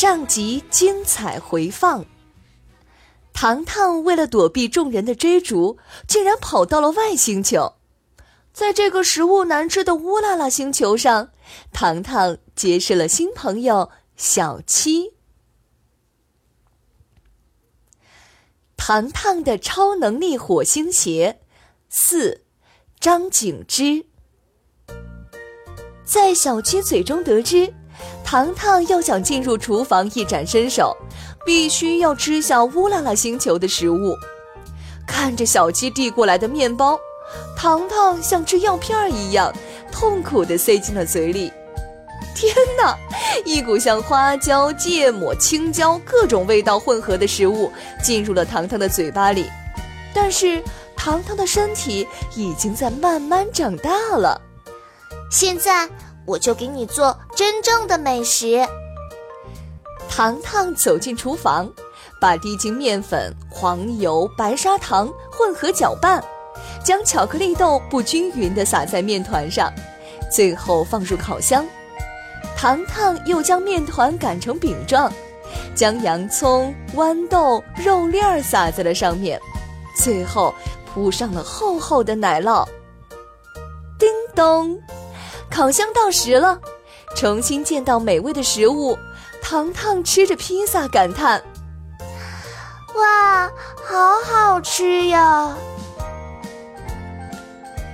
上集精彩回放。糖糖为了躲避众人的追逐，竟然跑到了外星球。在这个食物难吃的乌拉拉星球上，糖糖结识了新朋友小七。糖糖的超能力火星鞋四，张景之在小七嘴中得知，糖糖要想进入厨房一展身手。必须要吃下乌拉拉星球的食物。看着小鸡递过来的面包，糖糖像吃药片一样痛苦地塞进了嘴里。天哪！一股像花椒、芥末、青椒各种味道混合的食物进入了糖糖的嘴巴里。但是糖糖的身体已经在慢慢长大了。现在我就给你做真正的美食。糖糖走进厨房，把低筋面粉、黄油、白砂糖混合搅拌，将巧克力豆不均匀地撒在面团上，最后放入烤箱。糖糖又将面团擀成饼状，将洋葱、豌豆、肉粒儿撒在了上面，最后铺上了厚厚的奶酪。叮咚，烤箱到时了，重新见到美味的食物。糖糖吃着披萨，感叹：“哇，好好吃呀！”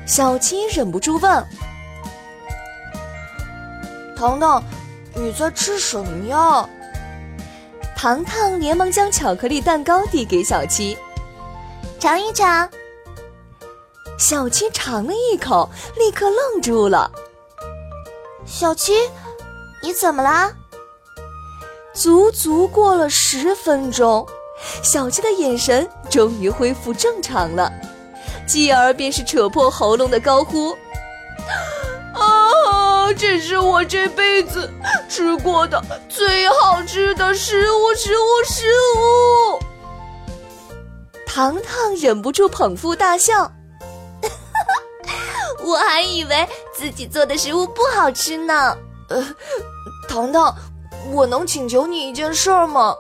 小七忍不住问：“糖糖，你在吃什么呀？”糖糖连忙将巧克力蛋糕递给小七，尝一尝。小七尝了一口，立刻愣住了。小七，你怎么了？足足过了十分钟，小七的眼神终于恢复正常了，继而便是扯破喉咙的高呼：“啊，这是我这辈子吃过的最好吃的食物！食物！食物！”糖糖忍不住捧腹大笑：“ 我还以为自己做的食物不好吃呢。”呃，糖糖。我能请求你一件事吗？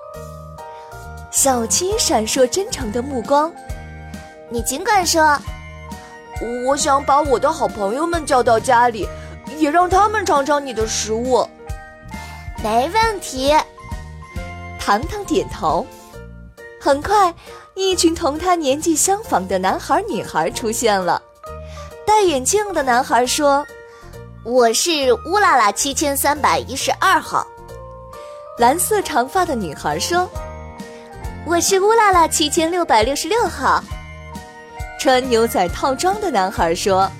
小七闪烁真诚的目光，你尽管说。我想把我的好朋友们叫到家里，也让他们尝尝你的食物。没问题。糖糖点头。很快，一群同他年纪相仿的男孩女孩出现了。戴眼镜的男孩说：“我是乌拉拉七千三百一十二号。”蓝色长发的女孩说：“我是乌拉拉七千六百六十六号。”穿牛仔套装的男孩说：“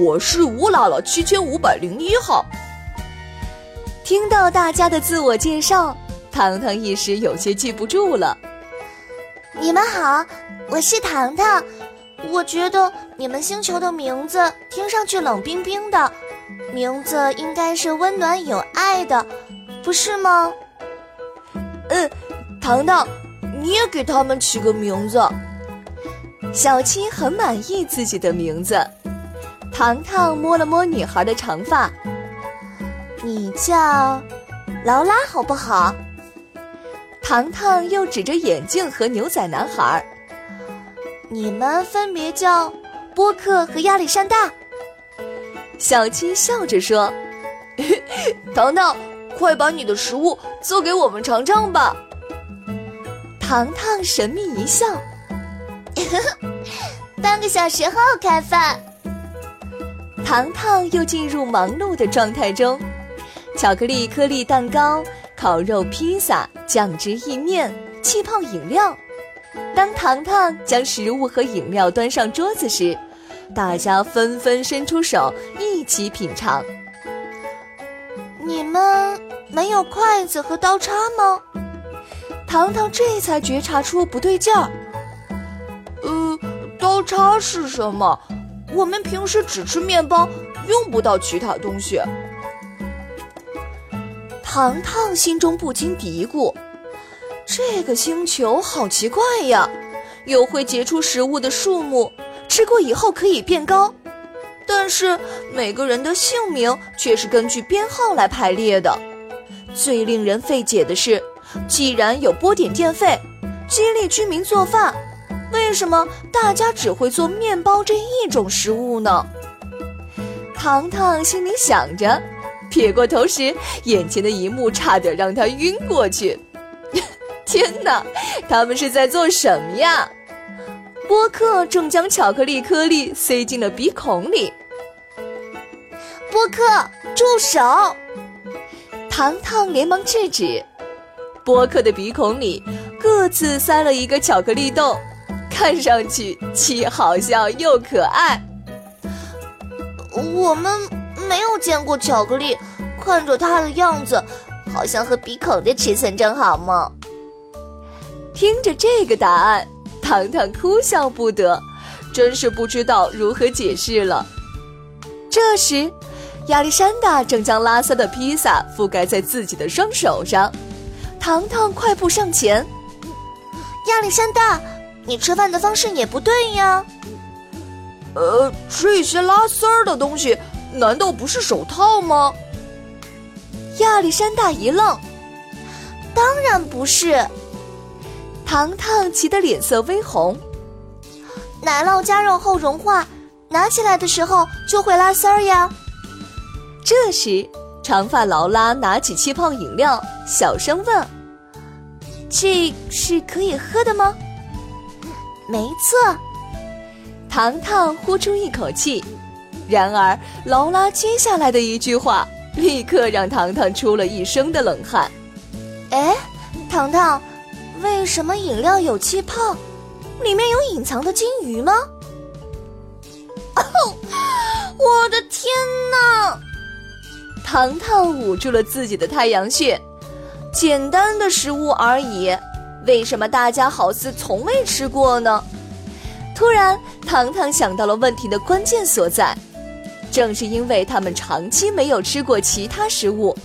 我是乌拉拉七千五百零一号。”听到大家的自我介绍，糖糖一时有些记不住了。你们好，我是糖糖。我觉得你们星球的名字听上去冷冰冰的，名字应该是温暖有爱的。不是吗？嗯，糖糖，你也给他们起个名字。小七很满意自己的名字。糖糖摸了摸女孩的长发，你叫劳拉好不好？糖糖又指着眼镜和牛仔男孩，你们分别叫波克和亚历山大。小七笑着说：“ 糖糖。”快把你的食物做给我们尝尝吧！糖糖神秘一笑，半个小时后开饭。糖糖又进入忙碌的状态中，巧克力颗粒蛋糕、烤肉披萨、酱汁意面、气泡饮料。当糖糖将食物和饮料端上桌子时，大家纷纷伸出手一起品尝。你们没有筷子和刀叉吗？糖糖这才觉察出不对劲儿。呃，刀叉是什么？我们平时只吃面包，用不到其他东西。糖糖心中不禁嘀咕：“这个星球好奇怪呀，有会结出食物的树木，吃过以后可以变高，但是每个人的姓名却是根据编号来排列的。最令人费解的是，既然有波点电费，激励居民做饭。”为什么大家只会做面包这一种食物呢？糖糖心里想着，撇过头时，眼前的一幕差点让他晕过去。天哪，他们是在做什么呀？波克正将巧克力颗粒塞进了鼻孔里。波克，住手！糖糖连忙制止。波克的鼻孔里各自塞了一个巧克力豆。看上去既好笑又可爱。我们没有见过巧克力，看着它的样子，好像和鼻孔的尺寸正好嘛。听着这个答案，糖糖哭笑不得，真是不知道如何解释了。这时，亚历山大正将拉萨的披萨覆盖在自己的双手上，糖糖快步上前，亚历山大。你吃饭的方式也不对呀。呃，吃一些拉丝儿的东西，难道不是手套吗？亚历山大一愣，当然不是。糖糖急得脸色微红。奶酪加热后融化，拿起来的时候就会拉丝儿呀。这时，长发劳拉拿起气泡饮料，小声问：“这是可以喝的吗？”没错，糖糖呼出一口气。然而，劳拉接下来的一句话立刻让糖糖出了一身的冷汗。哎，糖糖，为什么饮料有气泡？里面有隐藏的金鱼吗？哦，我的天哪！糖糖捂住了自己的太阳穴。简单的食物而已。为什么大家好似从未吃过呢？突然，糖糖想到了问题的关键所在。正是因为他们长期没有吃过其他食物，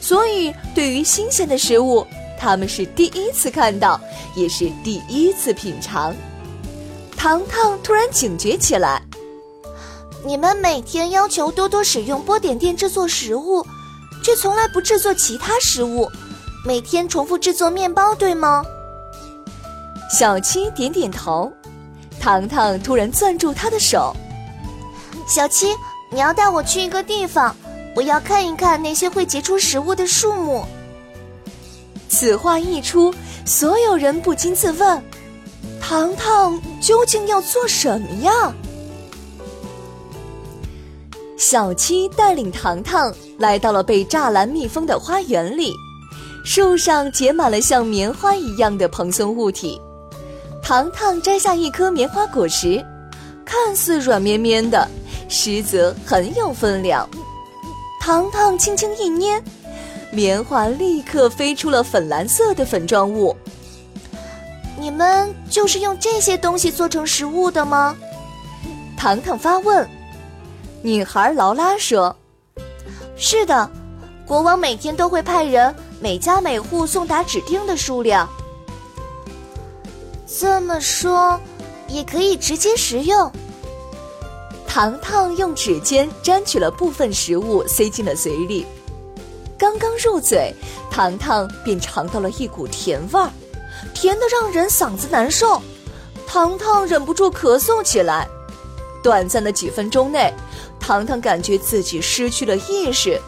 所以对于新鲜的食物，他们是第一次看到，也是第一次品尝。糖糖突然警觉起来：“你们每天要求多多使用波点店制作食物，却从来不制作其他食物，每天重复制作面包，对吗？”小七点点头，糖糖突然攥住他的手。小七，你要带我去一个地方，我要看一看那些会结出食物的树木。此话一出，所有人不禁自问：糖糖究竟要做什么呀？小七带领糖糖来到了被栅栏密封的花园里，树上结满了像棉花一样的蓬松物体。糖糖摘下一颗棉花果实，看似软绵绵的，实则很有分量。糖糖轻轻一捏，棉花立刻飞出了粉蓝色的粉状物。你们就是用这些东西做成食物的吗？糖糖发问。女孩劳拉说：“是的，国王每天都会派人每家每户送达指定的数量。”这么说，也可以直接食用。糖糖用指尖沾取了部分食物，塞进了嘴里。刚刚入嘴，糖糖便尝到了一股甜味儿，甜的让人嗓子难受。糖糖忍不住咳嗽起来。短暂的几分钟内，糖糖感觉自己失去了意识，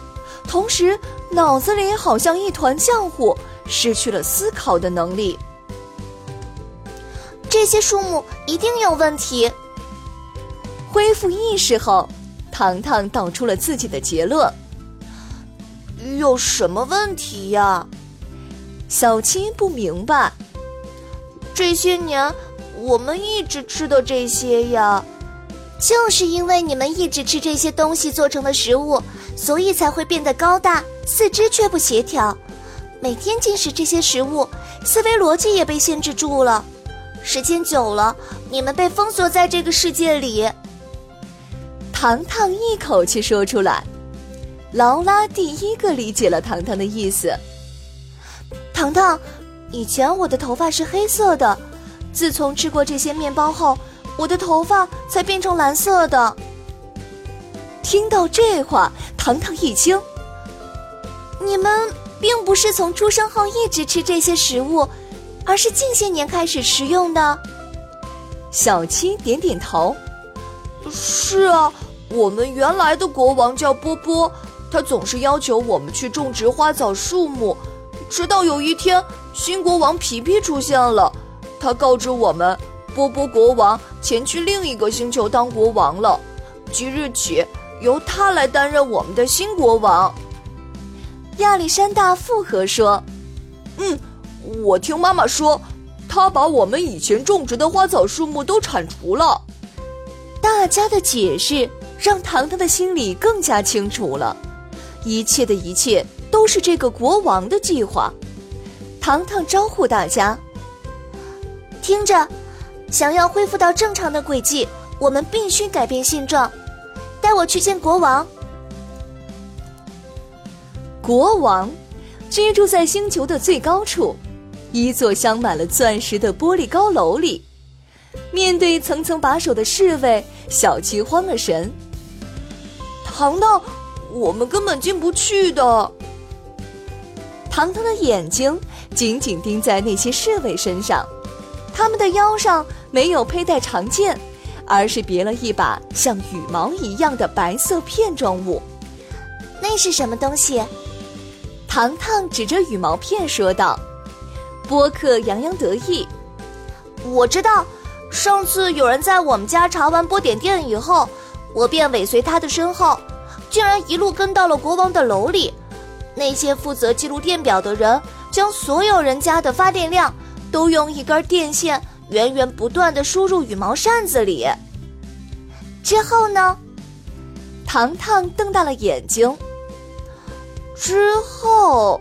同时脑子里好像一团浆糊，失去了思考的能力。这些树木一定有问题。恢复意识后，糖糖道出了自己的结论：有什么问题呀？小七不明白。这些年我们一直吃的这些呀。就是因为你们一直吃这些东西做成的食物，所以才会变得高大，四肢却不协调。每天进食这些食物，思维逻辑也被限制住了。时间久了，你们被封锁在这个世界里。糖糖一口气说出来，劳拉第一个理解了糖糖的意思。糖糖，以前我的头发是黑色的，自从吃过这些面包后。我的头发才变成蓝色的。听到这话，糖糖一惊。你们并不是从出生后一直吃这些食物，而是近些年开始食用的。小七点点头。是啊，我们原来的国王叫波波，他总是要求我们去种植花草树木。直到有一天，新国王皮皮出现了，他告知我们。波波国王前去另一个星球当国王了，即日起由他来担任我们的新国王。亚历山大附和说：“嗯，我听妈妈说，他把我们以前种植的花草树木都铲除了。”大家的解释让糖糖的心里更加清楚了，一切的一切都是这个国王的计划。糖糖招呼大家：“听着。”想要恢复到正常的轨迹，我们必须改变现状。带我去见国王。国王居住在星球的最高处，一座镶满了钻石的玻璃高楼里。面对层层把守的侍卫，小七慌了神。糖糖，我们根本进不去的。糖糖的眼睛紧紧盯在那些侍卫身上，他们的腰上。没有佩戴长剑，而是别了一把像羽毛一样的白色片状物。那是什么东西？糖糖指着羽毛片说道。波克洋洋得意：“我知道，上次有人在我们家查完波点店以后，我便尾随他的身后，竟然一路跟到了国王的楼里。那些负责记录电表的人，将所有人家的发电量都用一根电线。”源源不断的输入羽毛扇子里。之后呢？糖糖瞪大了眼睛。之后，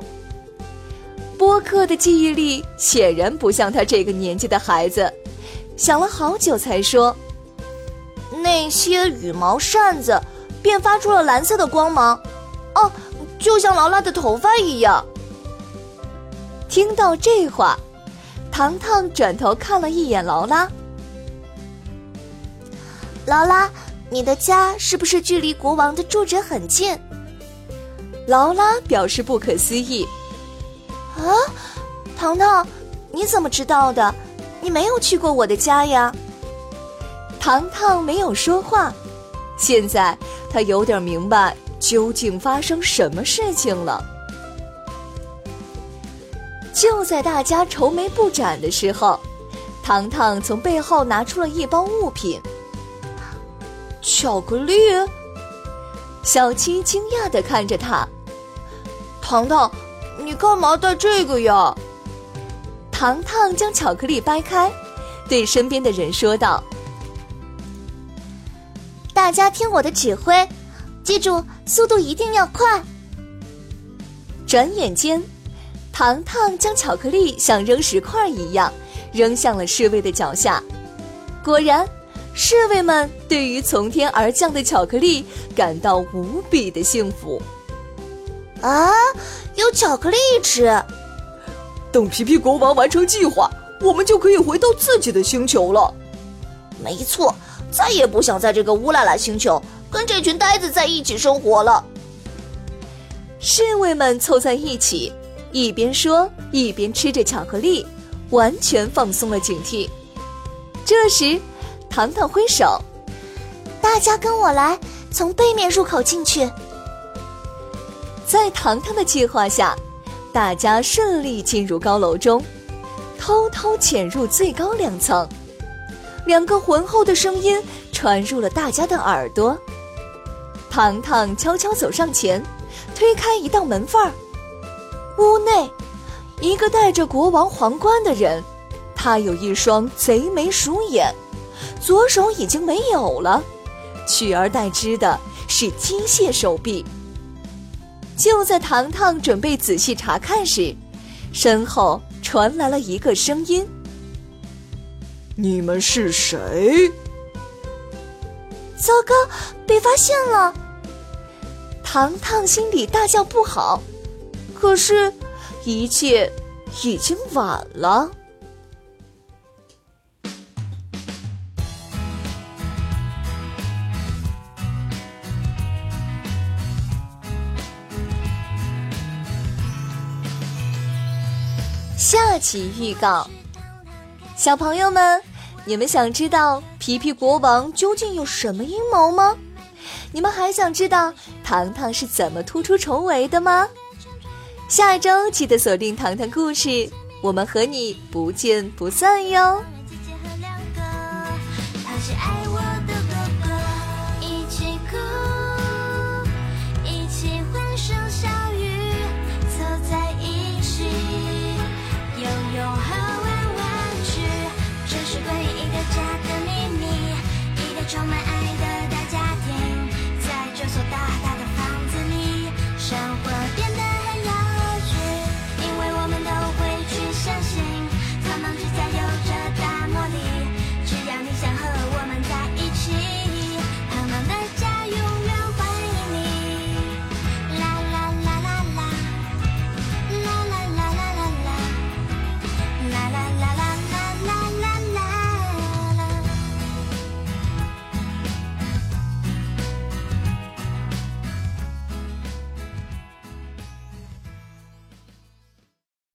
波克的记忆力显然不像他这个年纪的孩子，想了好久才说：“那些羽毛扇子便发出了蓝色的光芒，哦，就像劳拉的头发一样。”听到这话。糖糖转头看了一眼劳拉。劳拉，你的家是不是距离国王的住址很近？劳拉表示不可思议。啊，糖糖，你怎么知道的？你没有去过我的家呀。糖糖没有说话。现在他有点明白究竟发生什么事情了。就在大家愁眉不展的时候，糖糖从背后拿出了一包物品——巧克力。小七惊讶的看着他：“糖糖，你干嘛带这个呀？”糖糖将巧克力掰开，对身边的人说道：“大家听我的指挥，记住，速度一定要快。”转眼间。糖糖将巧克力像扔石块一样扔向了侍卫的脚下，果然，侍卫们对于从天而降的巧克力感到无比的幸福。啊，有巧克力吃！等皮皮国王完成计划，我们就可以回到自己的星球了。没错，再也不想在这个乌拉拉星球跟这群呆子在一起生活了。侍卫们凑在一起。一边说一边吃着巧克力，完全放松了警惕。这时，糖糖挥手：“大家跟我来，从背面入口进去。”在糖糖的计划下，大家顺利进入高楼中，偷偷潜入最高两层。两个浑厚的声音传入了大家的耳朵。糖糖悄悄走上前，推开一道门缝儿。屋内，一个戴着国王皇冠的人，他有一双贼眉鼠眼，左手已经没有了，取而代之的是机械手臂。就在糖糖准备仔细查看时，身后传来了一个声音：“你们是谁？”糟糕，被发现了！糖糖心里大叫不好，可是，一切已经晚了。下集预告：小朋友们，你们想知道皮皮国王究竟有什么阴谋吗？你们还想知道糖糖是怎么突出重围的吗？下周记得锁定糖糖故事，我们和你不见不散哟。